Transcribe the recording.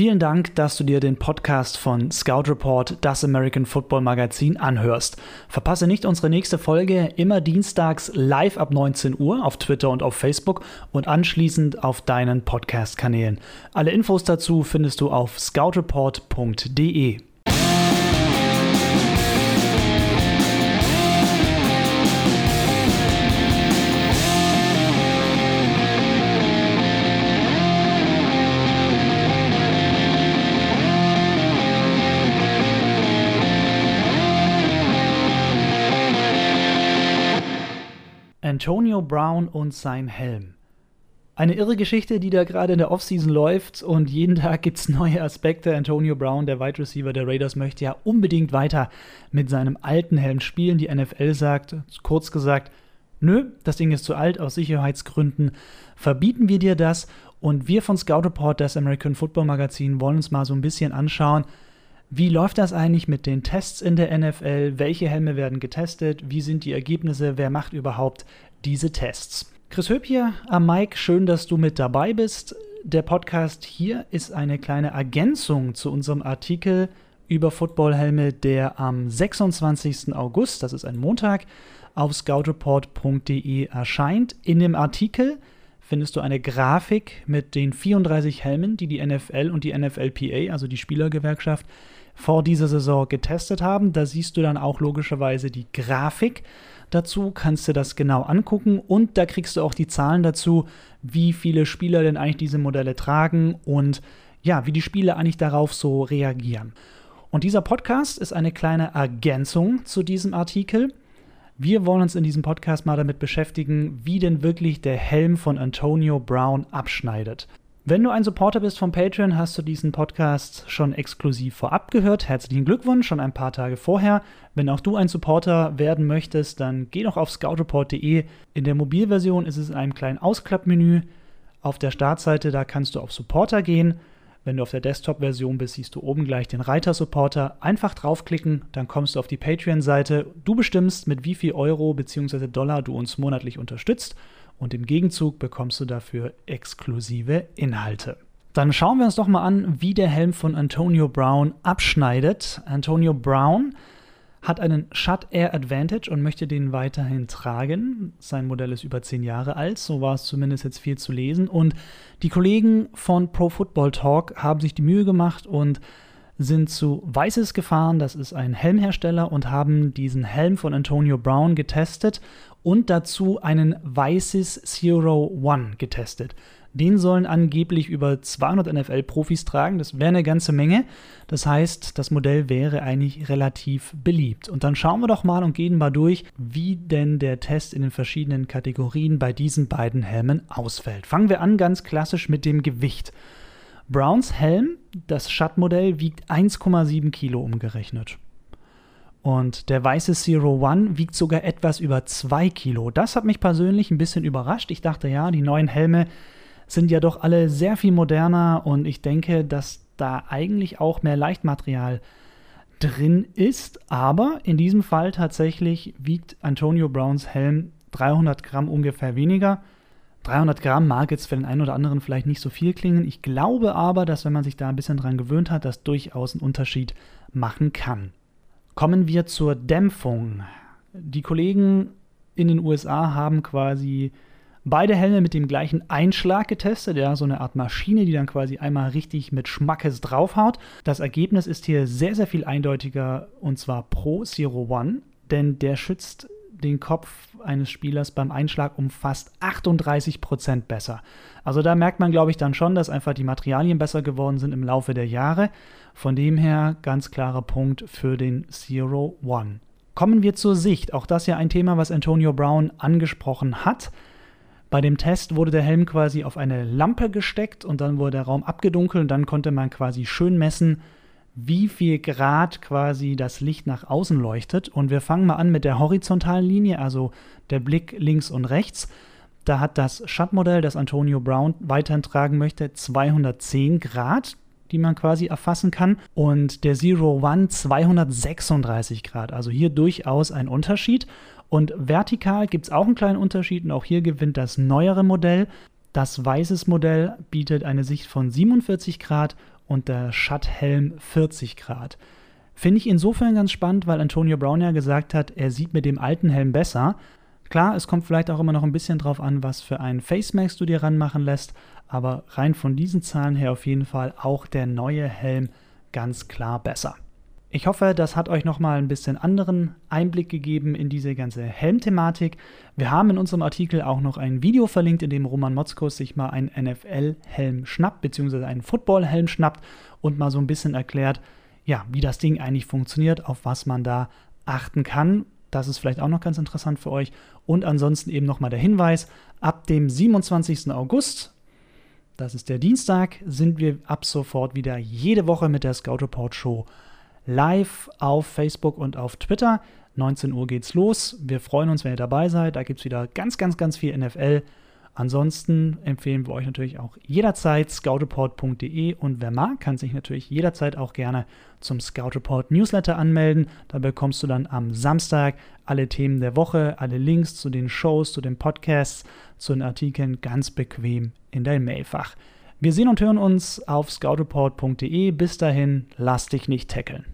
Vielen Dank, dass du dir den Podcast von Scout Report, das American Football Magazin, anhörst. Verpasse nicht unsere nächste Folge, immer dienstags live ab 19 Uhr auf Twitter und auf Facebook und anschließend auf deinen Podcast-Kanälen. Alle Infos dazu findest du auf scoutreport.de. Antonio Brown und sein Helm. Eine irre Geschichte, die da gerade in der Offseason läuft und jeden Tag gibt es neue Aspekte. Antonio Brown, der Wide Receiver der Raiders, möchte ja unbedingt weiter mit seinem alten Helm spielen. Die NFL sagt, kurz gesagt, nö, das Ding ist zu alt, aus Sicherheitsgründen verbieten wir dir das. Und wir von Scout Report, das American Football Magazin, wollen uns mal so ein bisschen anschauen, wie läuft das eigentlich mit den Tests in der NFL? Welche Helme werden getestet? Wie sind die Ergebnisse? Wer macht überhaupt diese Tests? Chris Höp hier am Mike, schön, dass du mit dabei bist. Der Podcast hier ist eine kleine Ergänzung zu unserem Artikel über Footballhelme, der am 26. August, das ist ein Montag, auf scoutreport.de erscheint. In dem Artikel findest du eine Grafik mit den 34 Helmen, die die NFL und die NFLPA, also die Spielergewerkschaft, vor dieser Saison getestet haben. Da siehst du dann auch logischerweise die Grafik dazu, kannst du das genau angucken und da kriegst du auch die Zahlen dazu, wie viele Spieler denn eigentlich diese Modelle tragen und ja, wie die Spieler eigentlich darauf so reagieren. Und dieser Podcast ist eine kleine Ergänzung zu diesem Artikel. Wir wollen uns in diesem Podcast mal damit beschäftigen, wie denn wirklich der Helm von Antonio Brown abschneidet. Wenn du ein Supporter bist von Patreon, hast du diesen Podcast schon exklusiv vorab gehört. Herzlichen Glückwunsch, schon ein paar Tage vorher. Wenn auch du ein Supporter werden möchtest, dann geh doch auf scoutreport.de. In der Mobilversion ist es in einem kleinen Ausklappmenü. Auf der Startseite, da kannst du auf Supporter gehen. Wenn du auf der Desktop-Version bist, siehst du oben gleich den Reiter Supporter. Einfach draufklicken, dann kommst du auf die Patreon-Seite. Du bestimmst, mit wie viel Euro bzw. Dollar du uns monatlich unterstützt und im Gegenzug bekommst du dafür exklusive Inhalte. Dann schauen wir uns doch mal an, wie der Helm von Antonio Brown abschneidet. Antonio Brown hat einen Shut Air Advantage und möchte den weiterhin tragen. Sein Modell ist über zehn Jahre alt, so war es zumindest jetzt viel zu lesen. Und die Kollegen von Pro Football Talk haben sich die Mühe gemacht und sind zu Weißes gefahren, das ist ein Helmhersteller, und haben diesen Helm von Antonio Brown getestet und dazu einen Weißes Zero One getestet. Den sollen angeblich über 200 NFL-Profis tragen. Das wäre eine ganze Menge. Das heißt, das Modell wäre eigentlich relativ beliebt. Und dann schauen wir doch mal und gehen mal durch, wie denn der Test in den verschiedenen Kategorien bei diesen beiden Helmen ausfällt. Fangen wir an ganz klassisch mit dem Gewicht. Browns Helm, das Shutt-Modell, wiegt 1,7 Kilo umgerechnet. Und der weiße Zero One wiegt sogar etwas über 2 Kilo. Das hat mich persönlich ein bisschen überrascht. Ich dachte, ja, die neuen Helme sind ja doch alle sehr viel moderner und ich denke, dass da eigentlich auch mehr Leichtmaterial drin ist. Aber in diesem Fall tatsächlich wiegt Antonio Browns Helm 300 Gramm ungefähr weniger. 300 Gramm mag jetzt für den einen oder anderen vielleicht nicht so viel klingen. Ich glaube aber, dass wenn man sich da ein bisschen dran gewöhnt hat, das durchaus einen Unterschied machen kann. Kommen wir zur Dämpfung. Die Kollegen in den USA haben quasi beide Helme mit dem gleichen Einschlag getestet, ja, so eine Art Maschine, die dann quasi einmal richtig mit Schmackes draufhaut. Das Ergebnis ist hier sehr, sehr viel eindeutiger und zwar pro Zero One, denn der schützt den Kopf eines Spielers beim Einschlag um fast 38 Prozent besser. Also da merkt man, glaube ich, dann schon, dass einfach die Materialien besser geworden sind im Laufe der Jahre. Von dem her ganz klarer Punkt für den Zero One. Kommen wir zur Sicht. Auch das ja ein Thema, was Antonio Brown angesprochen hat. Bei dem Test wurde der Helm quasi auf eine Lampe gesteckt und dann wurde der Raum abgedunkelt und dann konnte man quasi schön messen, wie viel Grad quasi das Licht nach außen leuchtet. Und wir fangen mal an mit der horizontalen Linie, also der Blick links und rechts. Da hat das Shutt-Modell, das Antonio Brown weiterhin tragen möchte, 210 Grad die man quasi erfassen kann. Und der Zero One 236 Grad. Also hier durchaus ein Unterschied. Und vertikal gibt es auch einen kleinen Unterschied und auch hier gewinnt das neuere Modell. Das weißes Modell bietet eine Sicht von 47 Grad und der Schutthelm 40 Grad. Finde ich insofern ganz spannend, weil Antonio Brown ja gesagt hat, er sieht mit dem alten Helm besser. Klar, es kommt vielleicht auch immer noch ein bisschen drauf an, was für einen Face Mask du dir ranmachen lässt, aber rein von diesen Zahlen her auf jeden Fall auch der neue Helm ganz klar besser. Ich hoffe, das hat euch nochmal ein bisschen anderen Einblick gegeben in diese ganze Helmthematik. Wir haben in unserem Artikel auch noch ein Video verlinkt, in dem Roman Motzkos sich mal einen NFL-Helm schnappt, beziehungsweise einen Football-Helm schnappt und mal so ein bisschen erklärt, ja, wie das Ding eigentlich funktioniert, auf was man da achten kann. Das ist vielleicht auch noch ganz interessant für euch. Und ansonsten eben nochmal der Hinweis, ab dem 27. August, das ist der Dienstag, sind wir ab sofort wieder jede Woche mit der Scout Report Show live auf Facebook und auf Twitter. 19 Uhr geht's los. Wir freuen uns, wenn ihr dabei seid. Da gibt es wieder ganz, ganz, ganz viel NFL. Ansonsten empfehlen wir euch natürlich auch jederzeit scoutreport.de und wer mag, kann sich natürlich jederzeit auch gerne zum Scout Report Newsletter anmelden. Da bekommst du dann am Samstag alle Themen der Woche, alle Links zu den Shows, zu den Podcasts, zu den Artikeln ganz bequem in dein Mailfach. Wir sehen und hören uns auf scoutreport.de. Bis dahin, lass dich nicht tackeln.